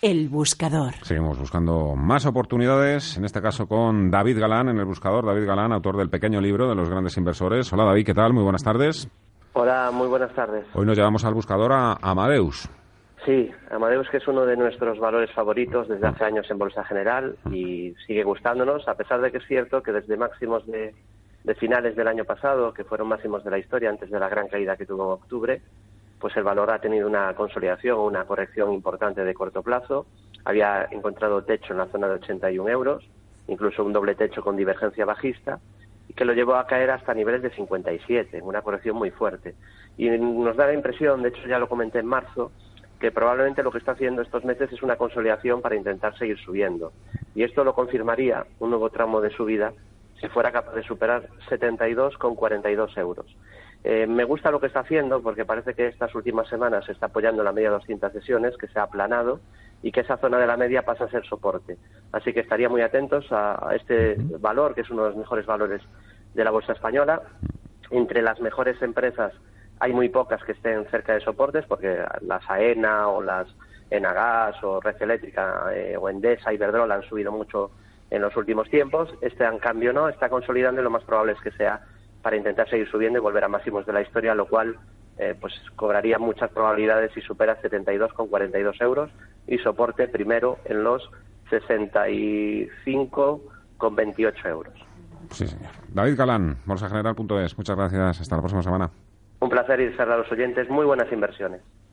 El buscador. Seguimos buscando más oportunidades, en este caso con David Galán en el buscador. David Galán, autor del pequeño libro de los grandes inversores. Hola David, ¿qué tal? Muy buenas tardes. Hola, muy buenas tardes. Hoy nos llevamos al buscador a Amadeus. Sí, Amadeus que es uno de nuestros valores favoritos desde hace años en Bolsa General y sigue gustándonos, a pesar de que es cierto que desde máximos de, de finales del año pasado, que fueron máximos de la historia antes de la gran caída que tuvo en octubre, pues el valor ha tenido una consolidación, una corrección importante de corto plazo. Había encontrado techo en la zona de 81 euros, incluso un doble techo con divergencia bajista, que lo llevó a caer hasta niveles de 57, una corrección muy fuerte. Y nos da la impresión, de hecho ya lo comenté en marzo, que probablemente lo que está haciendo estos meses es una consolidación para intentar seguir subiendo. Y esto lo confirmaría un nuevo tramo de subida si fuera capaz de superar 72,42 euros. Eh, me gusta lo que está haciendo porque parece que estas últimas semanas se está apoyando la media de 200 sesiones, que se ha aplanado y que esa zona de la media pasa a ser soporte. Así que estaría muy atentos a, este valor, que es uno de los mejores valores de la bolsa española. Entre las mejores empresas hay muy pocas que estén cerca de soportes, porque las AENA o las Enagas o Red Eléctrica eh, o Endesa, Iberdrola han subido mucho en los últimos tiempos. Este, en cambio, no, está consolidando y lo más probable es que sea para intentar seguir subiendo y volver a máximos de la historia, lo cual eh, pues cobraría muchas probabilidades si supera 72,42 euros y soporte primero en los 65,28 euros. Sí, señor. David Galán, bolsageneral.es. Muchas gracias. Hasta la próxima semana. Un placer y a los oyentes. Muy buenas inversiones.